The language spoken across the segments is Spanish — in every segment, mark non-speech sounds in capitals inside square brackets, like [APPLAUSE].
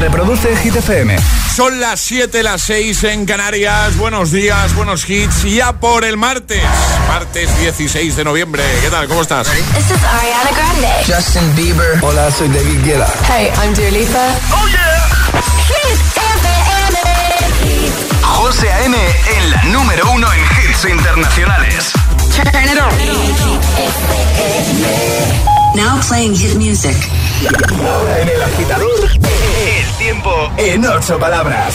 Reproduce Hit FM. Son las 7, las 6 en Canarias. Buenos días, buenos hits. Ya por el martes. Martes 16 de noviembre. ¿Qué tal? ¿Cómo estás? This is Ariana Grande. Justin Bieber. Hola, soy David Guetta. Hey, I'm Dua Lipa. Oh yeah. Hit FM. José A.M. en la número uno en hits internacionales. Turn it on. Now playing hit music. Ahora en el agitador, tiempo en ocho palabras.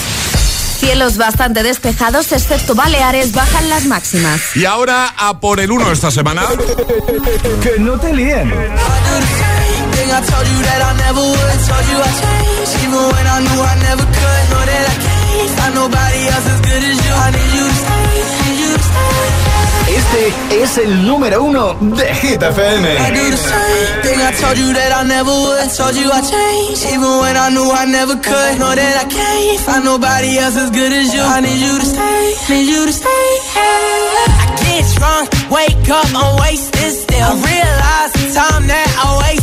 Cielos bastante despejados, excepto Baleares, bajan las máximas. Y ahora a por el 1 esta semana. Que no te líen. I I I I I I. I. Este es el número uno de Hit I FM. do the same thing I told you that I never would. Told you I changed, even when I knew I never could. Know that I can't find nobody else as good as you. I need you to stay, need you to stay. I get drunk, wake up, I'm wasted still. I realize the time that I wasted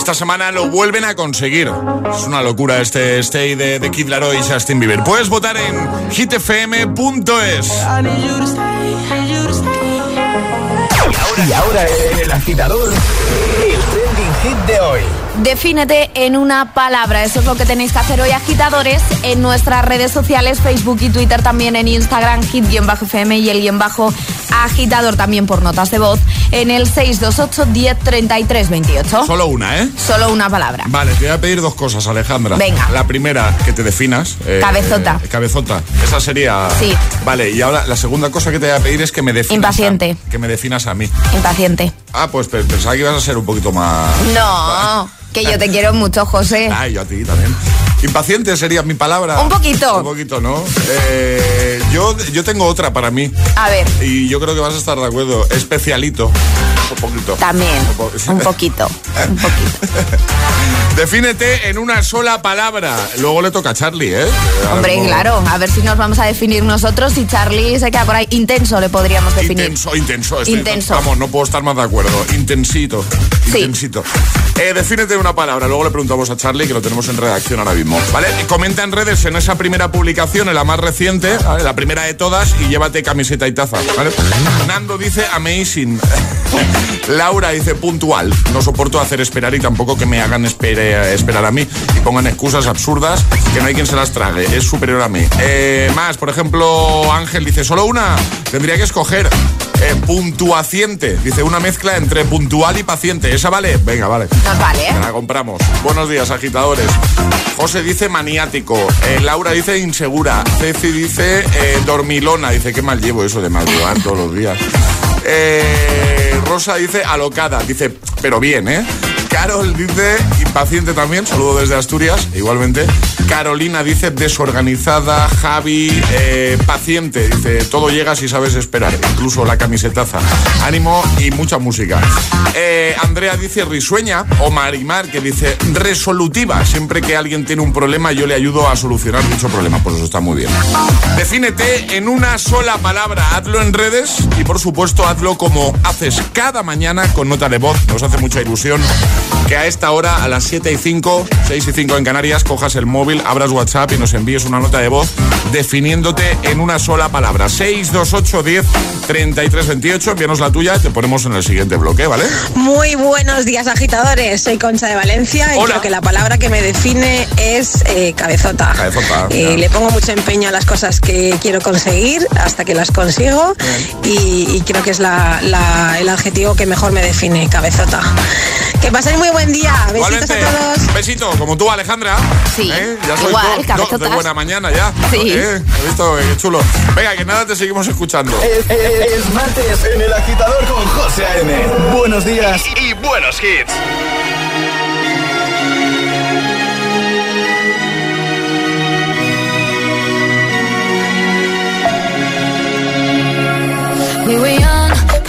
Esta semana lo vuelven a conseguir. Es una locura este Stay de, de Kid Laroi y Justin Bieber. Puedes votar en hitfm.es. Y ahora el agitador, el hit de hoy. Defínete en una palabra. Eso es lo que tenéis que hacer hoy, agitadores, en nuestras redes sociales, Facebook y Twitter, también en Instagram, hit-fm y el guion bajo agitador también por notas de voz, en el 628 10 33 28. Solo una, ¿eh? Solo una palabra. Vale, te voy a pedir dos cosas, Alejandra. Venga. La primera, que te definas. eh, Cabezota. eh, cabezota. Esa sería. Sí. Vale, y ahora la segunda cosa que te voy a pedir es que me definas. Impaciente. a- que me definas a mí. Impaciente. Ah, pues pe- pensaba que ibas a ser un poquito más. No, que yo te quiero mucho, José. [LAUGHS] Ay, yo a ti también. Impaciente sería mi palabra. Un poquito. Un poquito, ¿no? Eh, yo, yo tengo otra para mí. A ver, Y yo creo que vas a estar de acuerdo. Especialito. Un poquito. también. Un po- Un poquito. Un poquito. [LAUGHS] Defínete en una sola palabra. Luego le toca a Charlie, ¿eh? Hombre, claro. A ver si nos vamos a definir nosotros y Charlie se queda por ahí. Intenso le podríamos definir. Intenso, intenso. estoy- Intenso. Vamos, no puedo estar más de acuerdo. Intensito. Sí. Intensito. Eh, defínete una palabra. Luego le preguntamos a Charlie, que lo tenemos en redacción ahora mismo. ¿Vale? Comenta en redes en esa primera publicación, en la más reciente, la primera de todas, y llévate camiseta y taza. ¿vale? Nando dice amazing. [LAUGHS] Laura dice puntual. No soporto hacer esperar y tampoco que me hagan espere- esperar a mí y pongan excusas absurdas que no hay quien se las trague. Es superior a mí. Eh, más, por ejemplo, Ángel dice solo una. Tendría que escoger. Eh, puntuaciente. Dice una mezcla entre puntual y paciente. ¿Esa vale? Venga, vale. Nos vale, ¿eh? La compramos. Buenos días, agitadores. José dice maniático. Eh, Laura dice insegura. Ceci dice eh, dormilona. Dice que mal llevo eso de madrugar todos los días. Eh, Rosa dice alocada. Dice, pero bien, ¿eh? Carol dice paciente también, saludo desde Asturias, igualmente. Carolina dice desorganizada, Javi, eh, paciente, dice todo llega si sabes esperar, incluso la camisetaza. Ánimo y mucha música. Eh, Andrea dice risueña, o Marimar que dice resolutiva, siempre que alguien tiene un problema yo le ayudo a solucionar dicho problema, pues eso está muy bien. Defínete en una sola palabra, hazlo en redes y por supuesto hazlo como haces cada mañana con nota de voz, nos hace mucha ilusión que a esta hora, a las 7 y 5, 6 y 5 en Canarias, cojas el móvil, abras WhatsApp y nos envíes una nota de voz definiéndote en una sola palabra. 628 10 33 28, envíanos la tuya te ponemos en el siguiente bloque, ¿vale? Muy buenos días, agitadores. Soy Concha de Valencia y Hola. creo que la palabra que me define es eh, cabezota. Cabezota, Eh, le pongo mucho empeño a las cosas que quiero conseguir hasta que las consigo y, y creo que es la- la- el adjetivo que mejor me define, cabezota. Que paséis muy buen día. Besitos a todos. Besito, como tú, Alejandra. Sí, ¿Eh? Ya sois igual, de buena mañana ya. Sí. ¿Eh? He visto, qué chulo. Venga, que nada, te seguimos escuchando. Es, es- es martes en el agitador con José A.M. Buenos días y buenos hits. We were young,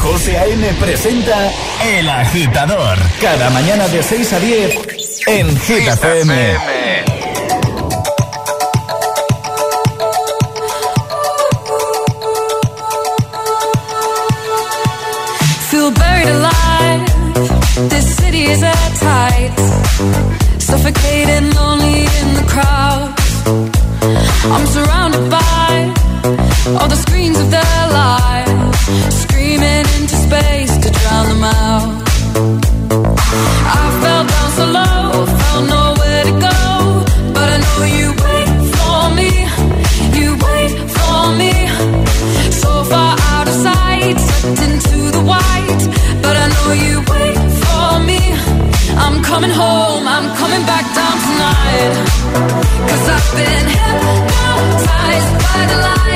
José A.M. presenta El Agitador. Cada mañana de 6 a 10 en Hit FM. Feel buried alive. This city is at tight. Suffocating, lonely in the crowd. I'm surrounded by all the screens of their lives, space to drown them out. I fell down so low, found nowhere to go, but I know you wait for me. You wait for me, so far out of sight, sucked into the white, but I know you wait for me. I'm coming home, I'm coming back down tonight. Cause I've been hypnotized by the lights.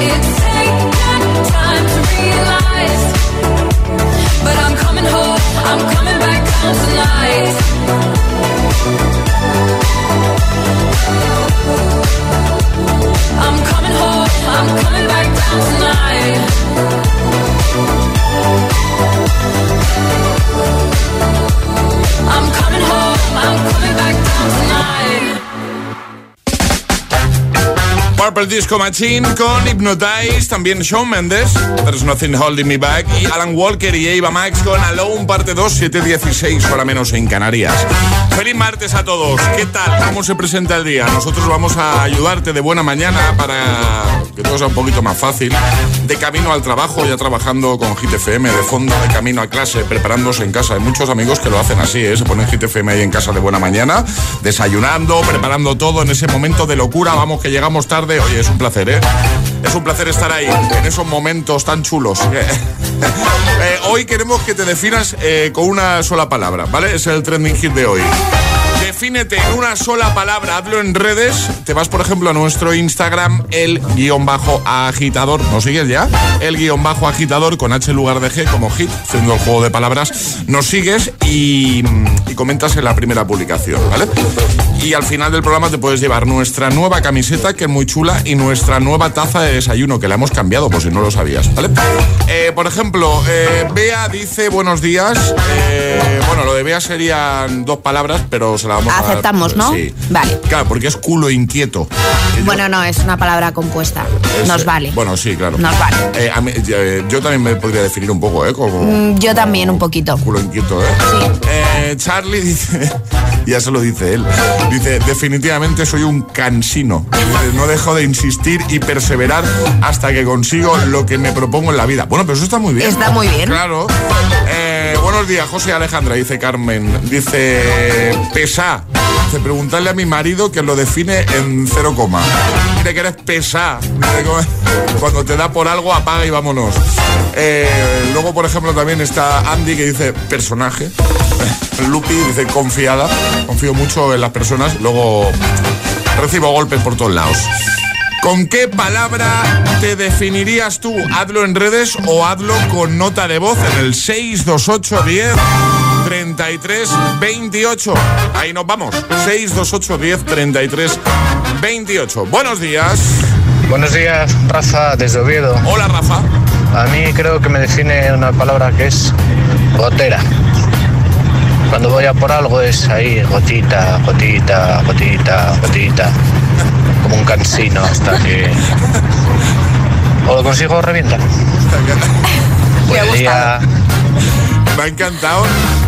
It's Purple Disco Machine con Hypnotize, también Shawn Mendes, There's Nothing Holding Me Back, y Alan Walker y Eva Max con Alone Parte 2, 716, hora menos en Canarias. Feliz martes a todos, ¿qué tal? ¿Cómo se presenta el día? Nosotros vamos a ayudarte de buena mañana para que todo sea un poquito más fácil. De camino al trabajo, ya trabajando con Hit FM, de fondo, de camino a clase, preparándose en casa. Hay muchos amigos que lo hacen así, ¿eh? se ponen Hit FM ahí en casa de buena mañana, desayunando, preparando todo en ese momento de locura. Vamos, que llegamos tarde. Oye, es un placer, ¿eh? Es un placer estar ahí, en esos momentos tan chulos. [LAUGHS] Eh, hoy queremos que te definas eh, con una sola palabra, ¿vale? Es el trending hit de hoy. Defínete en una sola palabra, hazlo en redes. Te vas, por ejemplo, a nuestro Instagram, el guion bajo agitador. ¿Nos sigues ya? El guion bajo agitador con H en lugar de G como hit, haciendo el juego de palabras. Nos sigues y, y comentas en la primera publicación, ¿vale? Y al final del programa te puedes llevar nuestra nueva camiseta, que es muy chula, y nuestra nueva taza de desayuno, que la hemos cambiado, por si no lo sabías, ¿vale? Eh, por ejemplo, eh, Bea dice buenos días. Eh, bueno, lo de Bea serían dos palabras, pero se la vamos Aceptamos, ¿no? Sí. Vale. Claro, porque es culo inquieto. Yo- Bueno, no, es una palabra compuesta. es, Nos vale. Bueno, sí, claro. Nos vale. Eh, a mí- eh, yo también me podría definir un poco, ¿eh? Como Mm, Yo también, un poquito. culo inquieto, ¿eh? Eh, Charlie dice, [LAUGHS] ya se lo dice él, dice, definitivamente soy un cansino. Dice, no dejo de insistir y perseverar hasta que consigo lo que me propongo en la vida. Bueno, pero eso está muy bien. Está muy bien. Claro. Eh, buenos días, José Alejandra, dice Carmen. Dice, pesa. Dice, preguntarle a mi marido que lo define en cero coma. Dice que eres pesa. [LAUGHS] Cuando te da por algo, apaga y vámonos. Eh, luego, por ejemplo, también está Andy que dice personaje. [LAUGHS] Lupi dice confiada. Confío mucho en las personas. Luego recibo golpes por todos lados. ¿Con qué palabra te definirías tú? Hazlo en redes o hazlo con nota de voz en el 628 10 33 28. Ahí nos vamos. 628 10 33 28. Buenos días. Buenos días, Rafa, desde Oviedo. Hola, Rafa. A mí creo que me define una palabra que es gotera. Cuando voy a por algo es ahí, gotita, gotita, gotita, gotita. Como un cansino hasta que... O lo consigo o revienta. Buen día. Me ha encantado.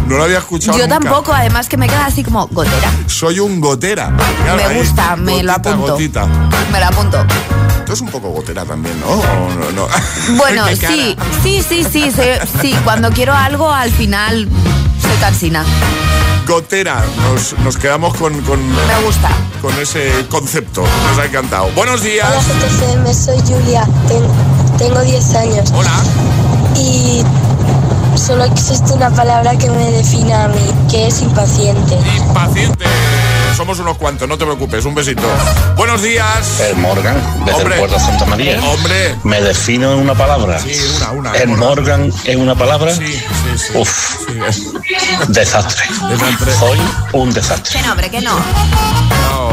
No lo había escuchado Yo nunca. tampoco, además que me queda así como gotera. Soy un gotera. Claro, me ahí, gusta, me lo gotita, apunto. Gotita. Me lo apunto. Tú es un poco gotera también, ¿no? ¿O no, no? [LAUGHS] Bueno, sí, sí, sí, sí, sí. Cuando quiero algo, al final soy cansina. Gotera. Nos, nos quedamos con, con, Me gusta. con ese concepto. Nos ha encantado. Buenos días. Hola GTFM, soy Julia, ten- tengo 10 años Hola. y solo existe una palabra que me define a mí, que es impaciente. Impaciente. Somos unos cuantos, no te preocupes. Un besito. Buenos días. El Morgan, desde Hombre. el puerto de Santa María. Hombre. Me defino en una palabra. Sí, una, una. El Morgan en una palabra. Sí, sí, sí. Uf, Sí, desastre. Desastre. Soy un desastre. Que no, hombre, que no. No,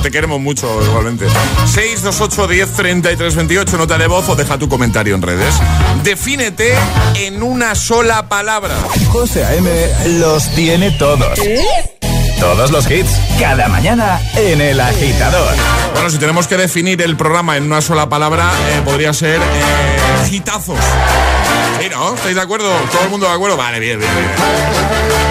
te queremos mucho igualmente. 628 10 33 28, nota de voz o deja tu comentario en redes. Defínete en una sola palabra. José A.M. los tiene todos. Todos los hits, cada mañana en El Agitador. Bueno, si tenemos que definir el programa en una sola palabra, eh, podría ser eh, hitazos. ¿Sí, no? ¿Estáis de acuerdo? ¿Todo el mundo de acuerdo? Vale, bien, bien, bien.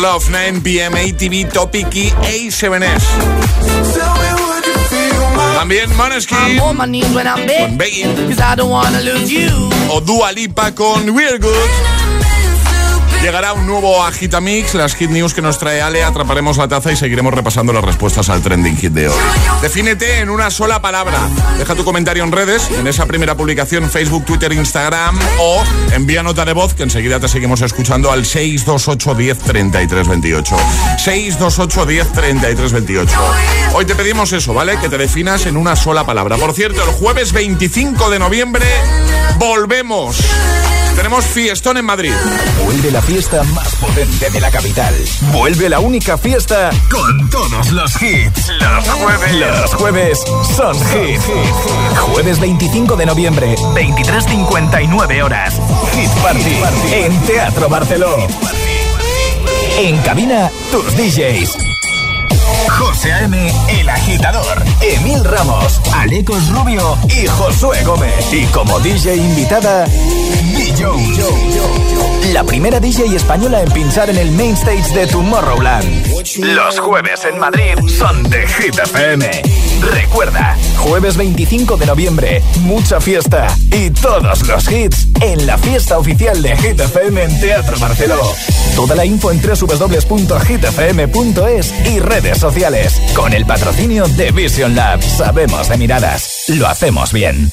Love 9 PM ATV Topic y A7S. También Maneskin con Begging o Dua Lipa con We're Good. Llegará un nuevo Agitamix, las hit news que nos trae Ale, atraparemos la taza y seguiremos repasando las respuestas al trending hit de hoy. Defínete en una sola palabra. Deja tu comentario en redes, en esa primera publicación, Facebook, Twitter, Instagram o envía nota de voz que enseguida te seguimos escuchando al 628 10 33 28. 628 10 33 28. Hoy te pedimos eso, ¿vale? Que te definas en una sola palabra. Por cierto, el jueves 25 de noviembre volvemos. Tenemos fiestón en Madrid. Vuelve la fiesta más potente de la capital. Vuelve la única fiesta con todos los hits. Los jueves. Los jueves son hit. Jueves 25 de noviembre, 23.59 horas. Hit Party, en Teatro Barceló. En cabina, tus DJs. José A.M., El Agitador, Emil Ramos, Alecos Rubio y Josué Gómez. Y como DJ invitada, DJ. La primera DJ española en pinchar en el main stage de Tomorrowland. Los jueves en Madrid son de Hit FM. Recuerda, jueves 25 de noviembre, mucha fiesta y todos los hits en la fiesta oficial de Hit FM en Teatro Barceló. Toda la info en www.hitfm.es y redes sociales. Con el patrocinio de Vision Lab. Sabemos de miradas. Lo hacemos bien.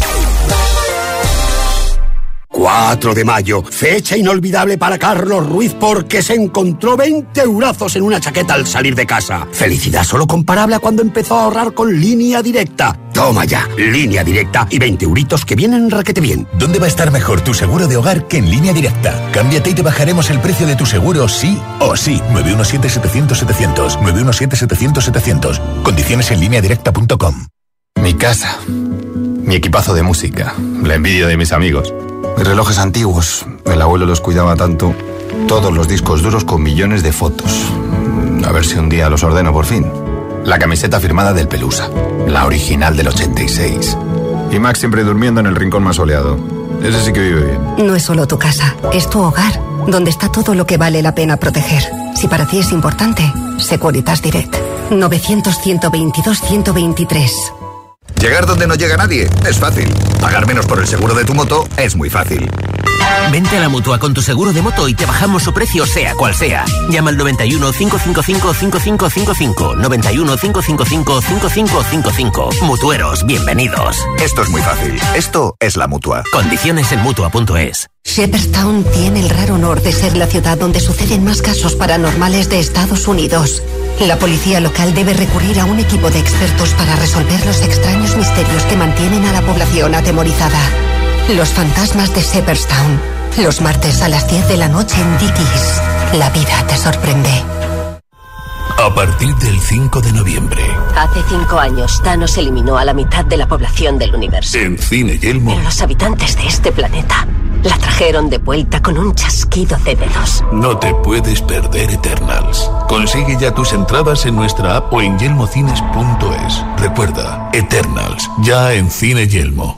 4 de mayo, fecha inolvidable para Carlos Ruiz porque se encontró 20 eurazos en una chaqueta al salir de casa. Felicidad solo comparable a cuando empezó a ahorrar con línea directa. Toma ya, línea directa y 20 euritos que vienen raquete bien. ¿Dónde va a estar mejor tu seguro de hogar que en línea directa? Cámbiate y te bajaremos el precio de tu seguro sí o sí. 917-700-700. 917-700-700. Condiciones en línea directa.com. Mi casa. Mi equipazo de música. La envidia de mis amigos. Relojes antiguos. El abuelo los cuidaba tanto. Todos los discos duros con millones de fotos. A ver si un día los ordeno por fin. La camiseta firmada del Pelusa. La original del 86. Y Max siempre durmiendo en el rincón más soleado. Ese sí que vive bien. No es solo tu casa, es tu hogar, donde está todo lo que vale la pena proteger. Si para ti es importante, Securitas Direct. 900-122-123. Llegar donde no llega nadie es fácil. Pagar menos por el seguro de tu moto es muy fácil. Vente a la mutua con tu seguro de moto y te bajamos su precio, sea cual sea. Llama al 91 555 5555. 91 555 5555. Mutueros, bienvenidos. Esto es muy fácil. Esto es la mutua. Condiciones en mutua.es. Shepherdstown tiene el raro honor de ser la ciudad donde suceden más casos paranormales de Estados Unidos. La policía local debe recurrir a un equipo de expertos para resolver los extraños misterios que mantienen a la población atemorizada. Los fantasmas de Shepherdstown. Los martes a las 10 de la noche en Dickies. La vida te sorprende. A partir del 5 de noviembre, Hace cinco años, Thanos eliminó a la mitad de la población del universo. en Cine Yelmo, Pero los habitantes de este planeta la trajeron de vuelta con un chasquido de dedos. no te puedes perder Eternals. Consigue ya tus entradas en nuestra app o en yelmocines.es. Recuerda, Eternals, ya en Cine Yelmo.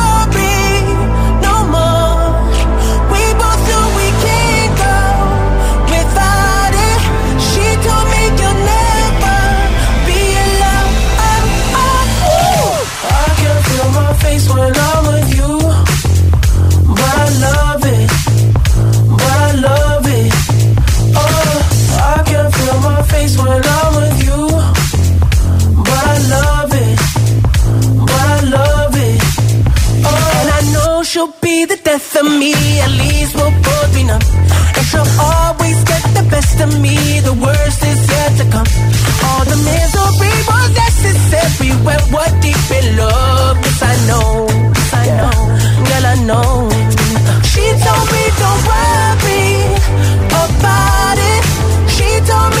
to me, the worst is yet to come. All the misery was necessary when we're deep in love. Cause I know, yes, I know, girl, I know. She told me don't worry about it. She told me.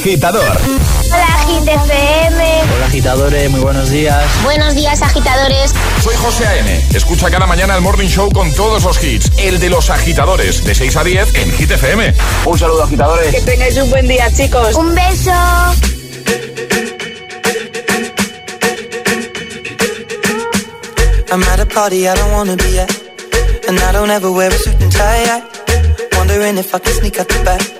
agitador. Hola, Agit FM. Hola, agitadores, muy buenos días. Buenos días, agitadores. Soy José A.M. Escucha cada mañana el Morning Show con todos los hits. El de los agitadores, de 6 a 10 en Hit FM. Un saludo, agitadores. Que tengáis un buen día, chicos. Un beso. I'm at a party I don't wanna be at. And I don't ever wear a suit and tie. At. Wondering if I can sneak out the back.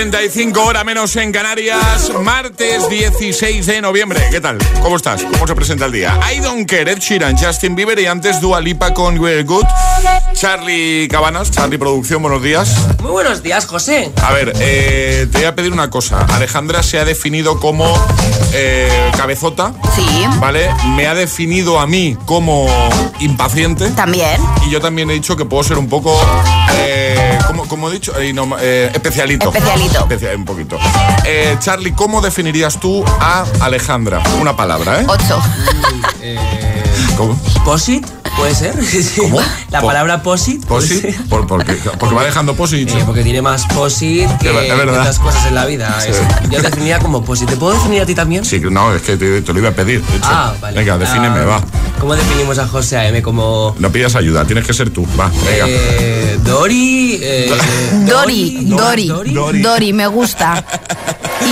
35 horas menos en Canarias, martes 16 de noviembre. ¿Qué tal? ¿Cómo estás? ¿Cómo se presenta el día? I Don't Care, Ed Sheeran, Justin Bieber y antes Dua Lipa con We're Good. Charlie Cabanas, Charlie Producción, buenos días. Muy buenos días, José. A ver, eh, te voy a pedir una cosa. Alejandra se ha definido como eh, cabezota. Sí. ¿Vale? Me ha definido a mí como impaciente. También. Y yo también he dicho que puedo ser un poco, eh, como, he dicho, eh, eh, especialito. Especialito. Un poquito. Eh, Charlie, ¿cómo definirías tú a Alejandra? Una palabra, ¿eh? Ocho. ¿Cómo? ¿Posit? ¿Puede ser? [LAUGHS] ¿Cómo? La Po- palabra posit. ¿Posit? ¿Por, por qué? [LAUGHS] porque va dejando posit. Eh, porque tiene más posit que otras cosas en la vida. Sí. Yo definía como posit. ¿Te puedo definir a ti también? Sí, no, es que te, te lo iba a pedir. de hecho. Ah, vale. Venga, defíneme, Ah, va. ¿Cómo definimos a José A.M. como No pidas ayuda, tienes que ser tú. Va, venga. eh, Dori? eh, [LAUGHS] Dori, Dori, Dori, me gusta.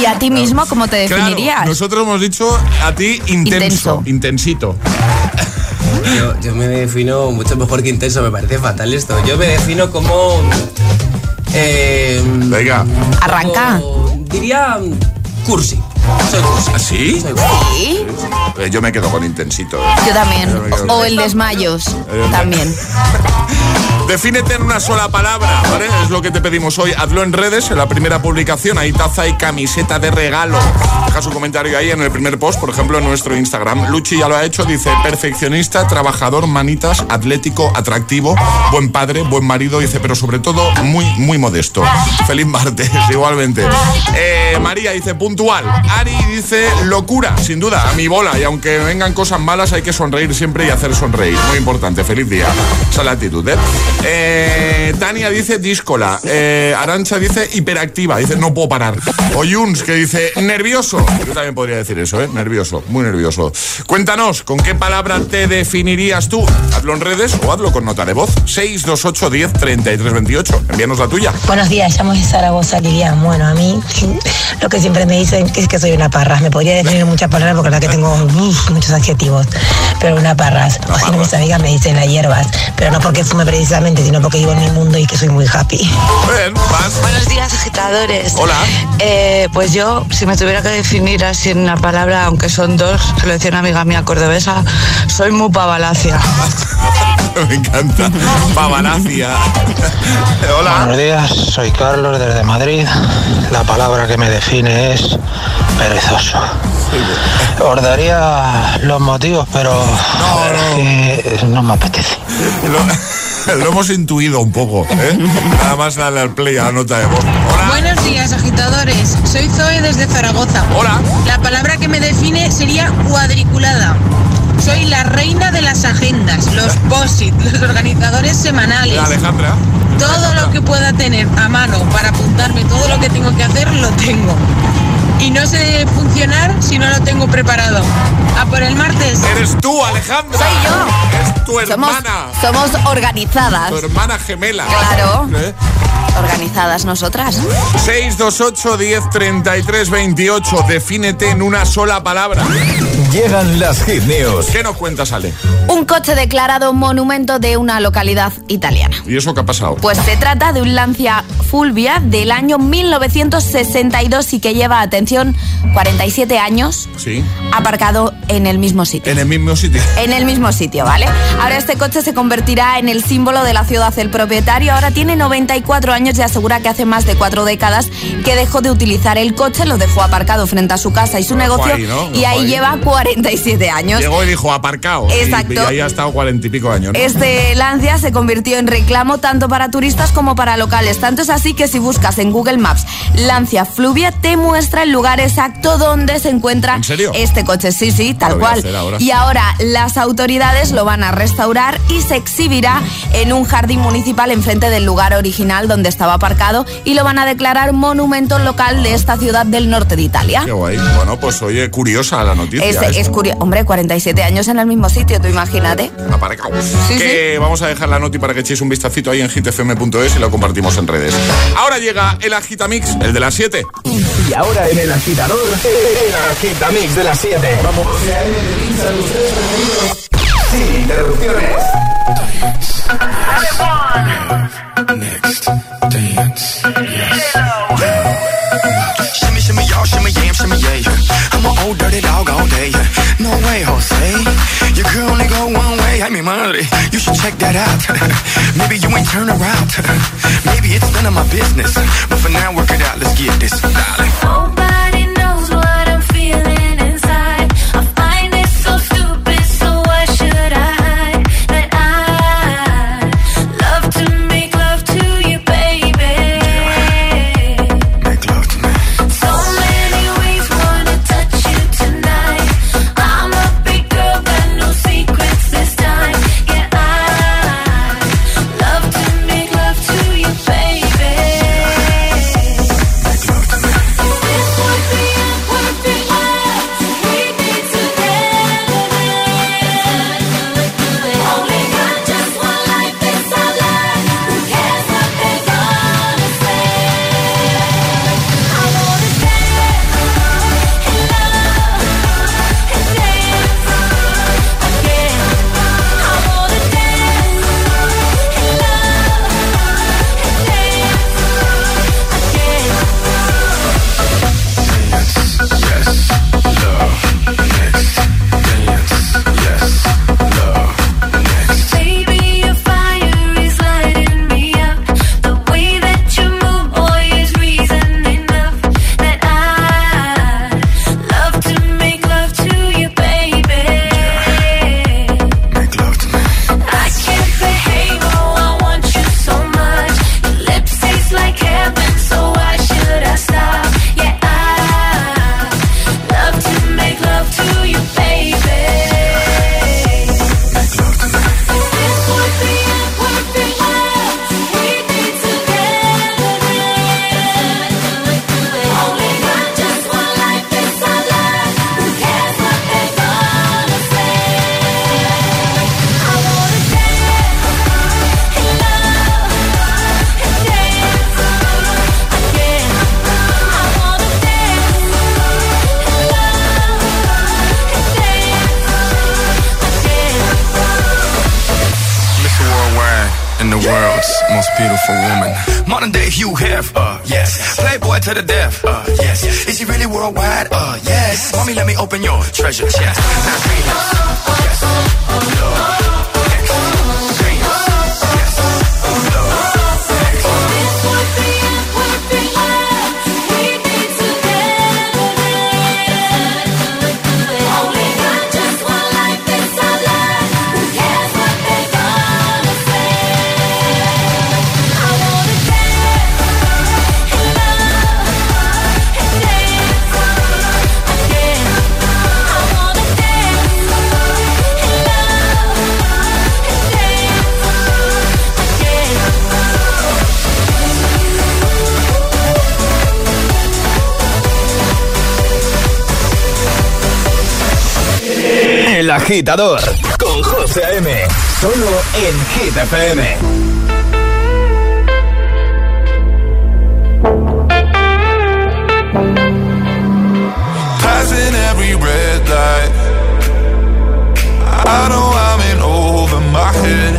¿Y a ti mismo cómo te Claro, definirías? nosotros hemos dicho a ti intenso, Intenso. intensito. Yo, yo me defino mucho mejor que intenso, me parece fatal esto. Yo me defino como. Eh, Venga. Arranca. Diría. Cursi. Soy cursi. ¿Así? Soy cursi. Sí, Eh, yo me quedo con intensito. eh. yo también. Yo O con- el desmayos, también. [LAUGHS] Defínete en una sola palabra, ¿vale? Es lo que te pedimos hoy. Hazlo en redes, en la primera publicación. Hay taza y camiseta de regalo. Deja su comentario ahí en el primer post, por ejemplo, en nuestro Instagram. Luchi ya lo ha hecho, dice perfeccionista, trabajador, manitas, atlético, atractivo, buen padre, buen marido, dice, pero sobre todo muy, muy modesto. Feliz martes, [LAUGHS] igualmente. Eh, María dice puntual. Ari dice locura, sin duda, a mi bola. Y aunque vengan cosas malas, hay que sonreír siempre y hacer sonreír. Muy importante, feliz día. Esa es la actitud, ¿eh? Eh, Tania dice díscola. Eh, Arancha dice hiperactiva. Dice no puedo parar. O Yuns que dice nervioso. Yo también podría decir eso, ¿eh? Nervioso, muy nervioso. Cuéntanos, ¿con qué palabra te definirías tú? Hazlo en redes o hazlo con nota de voz. 628 10 33 28. Envíanos la tuya. Buenos días, llamo de Zaragoza, Lilian. Bueno, a mí lo que siempre me dicen es que soy una parra. Me podría definir muchas palabras porque la verdad que tengo uf, muchos adjetivos. Pero una parras. O si no, mis amigas me dicen la hierbas. Pero no porque fume precisamente, sino porque vivo en mi mundo y que soy muy happy. Buenos días, agitadores. Hola. Eh, pues yo, si me tuviera que definir así en una palabra, aunque son dos, se lo decía una amiga mía cordobesa, soy muy pavalacia. [LAUGHS] Me encanta. Pavanacia. [LAUGHS] Hola. Buenos días, soy Carlos desde Madrid. La palabra que me define es perezoso. Os daría los motivos, pero es que no me apetece. [LAUGHS] [LAUGHS] Lo, hemos intuido un poco, ¿eh? Nada más darle al play a la nota de voz. Buenos días, agitadores. Soy Zoe desde Zaragoza. Hola. La palabra que me define sería cuadriculada. Soy la reina de las agendas, los POSIT, los organizadores semanales. La Alejandra. Todo lo que pueda tener a mano para apuntarme todo lo que tengo que hacer, lo tengo. Y no sé funcionar si no lo tengo preparado. A por el martes. Eres tú, Alejandra. Soy yo. Es tu Somos, hermana. somos organizadas. Tu hermana gemela. Claro. ¿Eh? Organizadas nosotras. 628 10 33 28. Defínete en una sola palabra. Llegan las hit news. ¿Qué nos cuentas, Ale? Un coche declarado monumento de una localidad italiana. ¿Y eso qué ha pasado? Pues se trata de un Lancia Fulvia del año 1962 y que lleva, atención, 47 años Sí. aparcado en el mismo sitio. En el mismo sitio. En el mismo sitio, ¿vale? Ahora este coche se convertirá en el símbolo de la ciudad. El propietario ahora tiene 94 años y asegura que hace más de cuatro décadas que dejó de utilizar el coche, lo dejó aparcado frente a su casa y su negocio ahí, ¿no? Lo y ahí ahí. lleva 47 años. Llegó y dijo aparcado. Exacto. Y, ahí ha estado cuarenta y pico años. ¿no? Este [LAUGHS] Lancia se convirtió en reclamo tanto para turistas como para locales. Tanto es así que si buscas en Google Maps Lancia Fluvia, te muestra el lugar exacto donde se encuentra este coche. Sí, sí, tal cual. ahora. Y ahora las autoridades lo van a restaurar y se exhibirá en un jardín municipal enfrente del lugar original donde estaba aparcado y lo van a declarar monumento local de esta ciudad del norte de Italia. Qué guay. Bueno, pues oye, curiosa la noticia. Es, curioso. Hombre, 47 años en el mismo sitio, tú imagínate. Aparcado. que vamos a dejar la noti para que echéis un vistacito ahí en hitfm.es y lo compartimos en redes. Ahora llega el Agitamix, el de las 7. Y ahora en el agitador, el agitamix de las 7. Vamos. Sin interrupciones. Shimmy, shimmy, y'all, shimmy, yam, shimmy. I'm an old dirty dog all day. No way, Jose. Only go one way. I mean, money. You should check that out. [LAUGHS] Maybe you ain't turn around. [LAUGHS] Maybe it's none of my business. But for now, work it out. Let's get this, darling. Beautiful woman. Modern day Hugh Hef, uh, yes. Playboy to the death, uh, yes. Is he really worldwide? Uh, yes. Mommy, let me open your treasure chest. [LAUGHS] Now, agitador con José M. Solo en Hit FM. Passing every red light. I know I'm in over my head.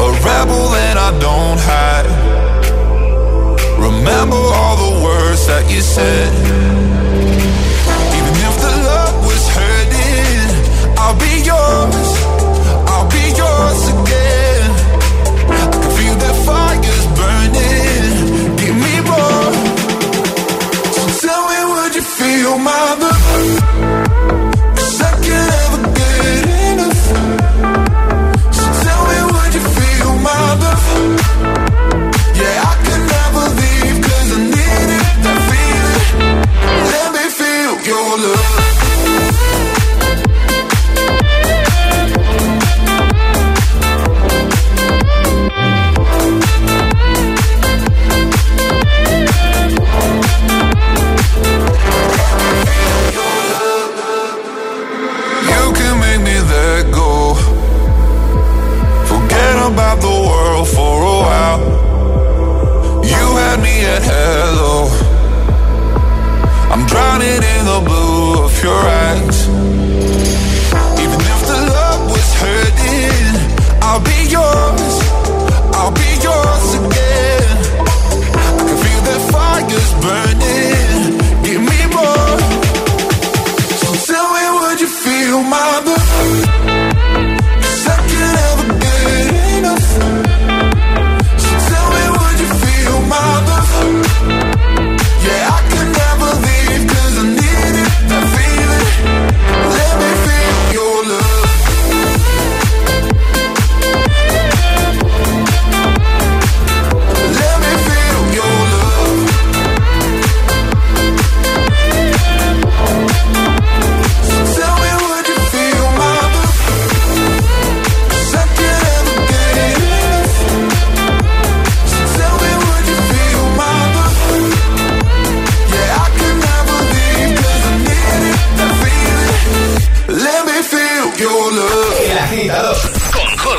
A rebel and I don't hide. Remember all the words that you said.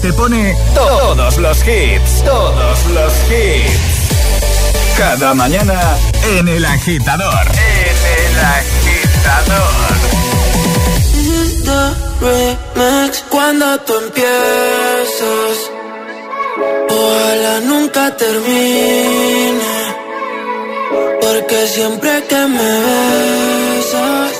Te pone todos los hits, todos los hits. Cada mañana en El Agitador. En El Agitador. remix cuando tú empiezas. Ojalá nunca termine. Porque siempre que me besas,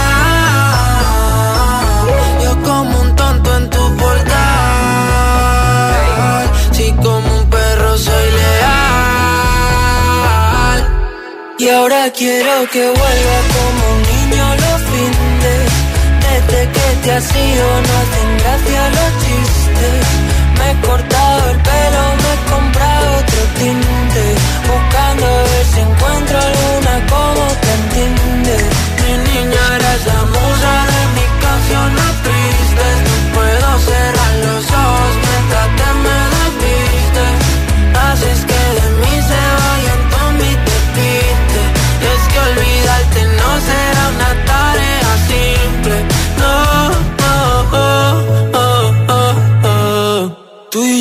Ahora quiero que vuelva como un niño los fines. Desde que te has ido no hacen gracia los chistes. Me he cortado el pelo, me he comprado otro tinte. Buscando a ver si encuentro alguna como te entiende. Mi niña eres la musa de mi canción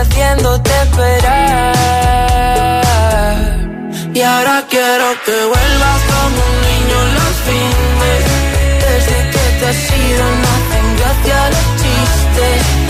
haciéndote esperar. Y ahora quiero que vuelvas como un niño los fines. Desde que te has ido no hacen gracia los chistes.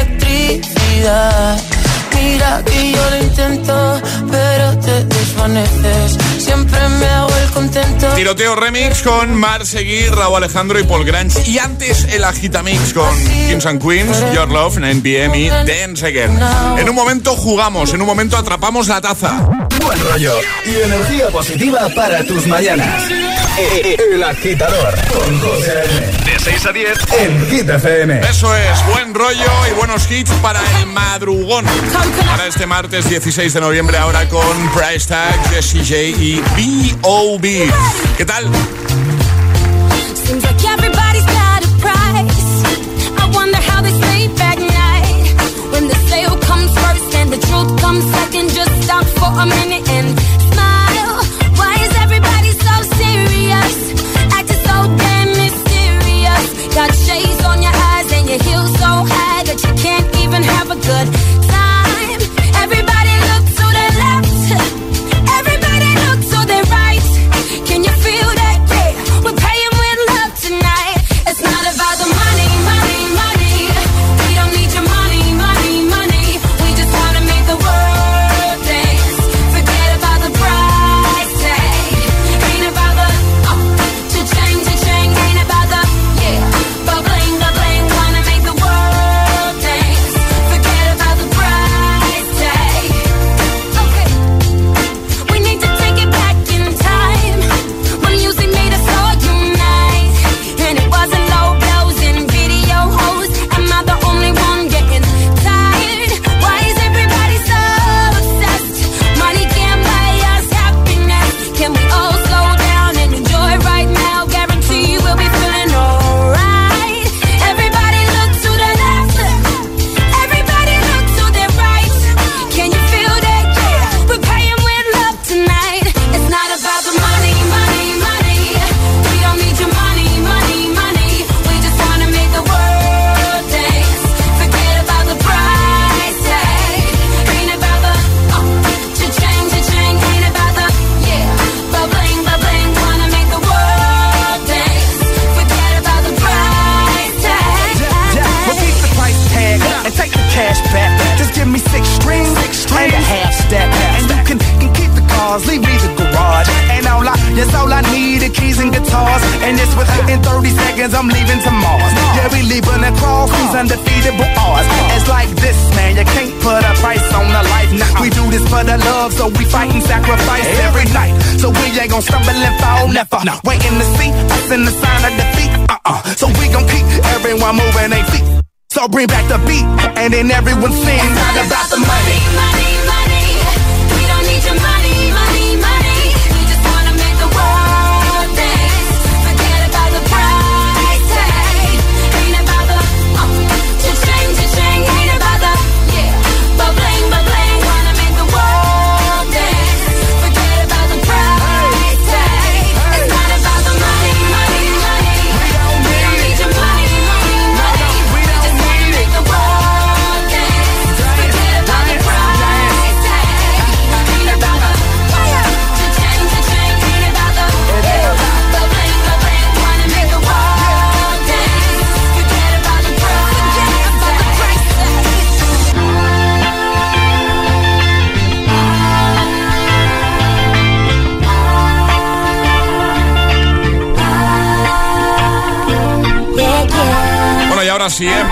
electricidad Mira que yo lo intento, pero te desvaneces. Siempre me hago el contento. Tiroteo Remix con Mar Seguir, Raúl Alejandro y Paul Grange. Y antes el Agitamix con Kings and Queens, Your Love, 9pm y Dance Again. En un momento jugamos, en un momento atrapamos la taza. Buen rollo y energía positiva para tus mañanas. El agitador con José. De 6 a 10 en Hit FM. Eso es, buen rollo y buenos hits para el madrugón. Para este martes 16 de noviembre, ahora con Price Tag, Jessie J y B.O.B. ¿Qué tal? Seems like everybody's got a price. I wonder how they sleep at night. When the sale comes first and the truth comes second, just stop for a minute even have a good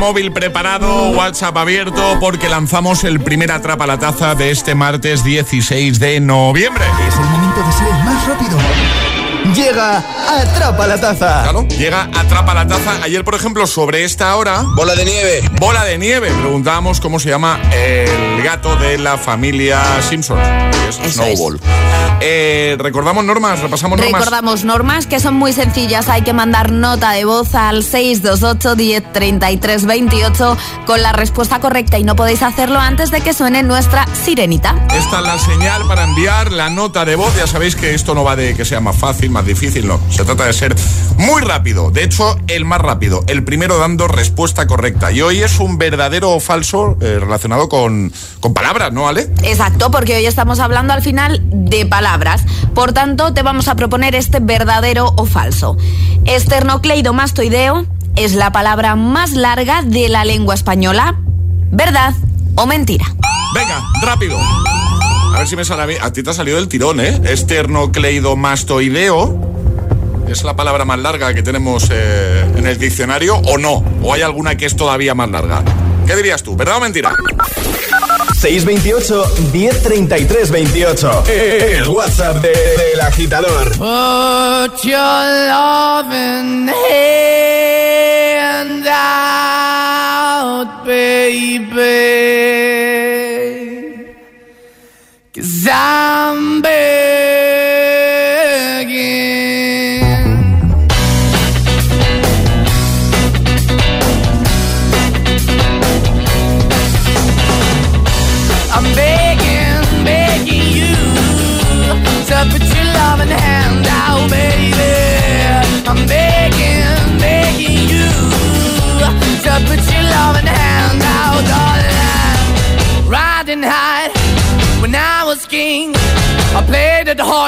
móvil preparado, WhatsApp abierto, porque lanzamos el primer Atrapa la Taza de este martes 16 de noviembre. Es el momento de ser el más rápido. Llega Atrapa la Taza. Claro, llega Atrapa la Taza. Ayer, por ejemplo, sobre esta hora... Bola de nieve. Bola de nieve. Preguntábamos cómo se llama el gato de la familia Simpson. es Eso Snowball. Eh, recordamos normas, repasamos normas. Recordamos normas que son muy sencillas. Hay que mandar nota de voz al 628 10 33 28 con la respuesta correcta y no podéis hacerlo antes de que suene nuestra sirenita. Esta es la señal para enviar la nota de voz. Ya sabéis que esto no va de que sea más fácil, más difícil, no. Se trata de ser muy rápido. De hecho, el más rápido. El primero dando respuesta correcta. Y hoy es un verdadero o falso eh, relacionado con, con palabras, ¿no, Ale? Exacto, porque hoy estamos hablando al final de palabras. Por tanto, te vamos a proponer este verdadero o falso. Esternocleidomastoideo es la palabra más larga de la lengua española. ¿Verdad o mentira? Venga, rápido. A ver si me sale a mí. A ti te ha salido del tirón, ¿eh? Esternocleidomastoideo. ¿Es la palabra más larga que tenemos eh, en el diccionario o no? ¿O hay alguna que es todavía más larga? ¿Qué dirías tú? ¿Verdad o mentira? 628 1033 28. El WhatsApp de- del agitador. Put your loving baby.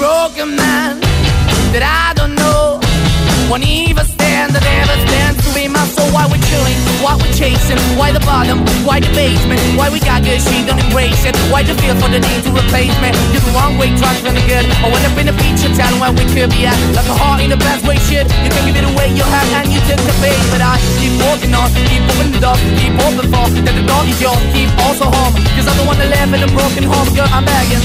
Broken man that I don't know. Won't even stand, that never stands to be my soul. Why we're chilling, why we're chasing, why the bottom, why the basement, why we got good, she don't embrace it. Why the feel for the need to replace me? You're the wrong way, trying to good. I went up in a feature town where we could be at. Like a heart in the best way, shit. You can give it away, you have, and you took the bait. But I keep walking on, keep moving the door, keep open for that the door is yours, keep also home. Cause the one that live in a broken home, girl, I'm begging.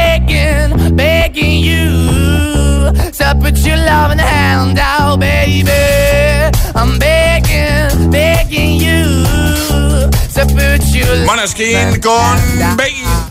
begging you. To put your loving hand out, baby. I'm begging, begging you. To put your Maneskin con Begging.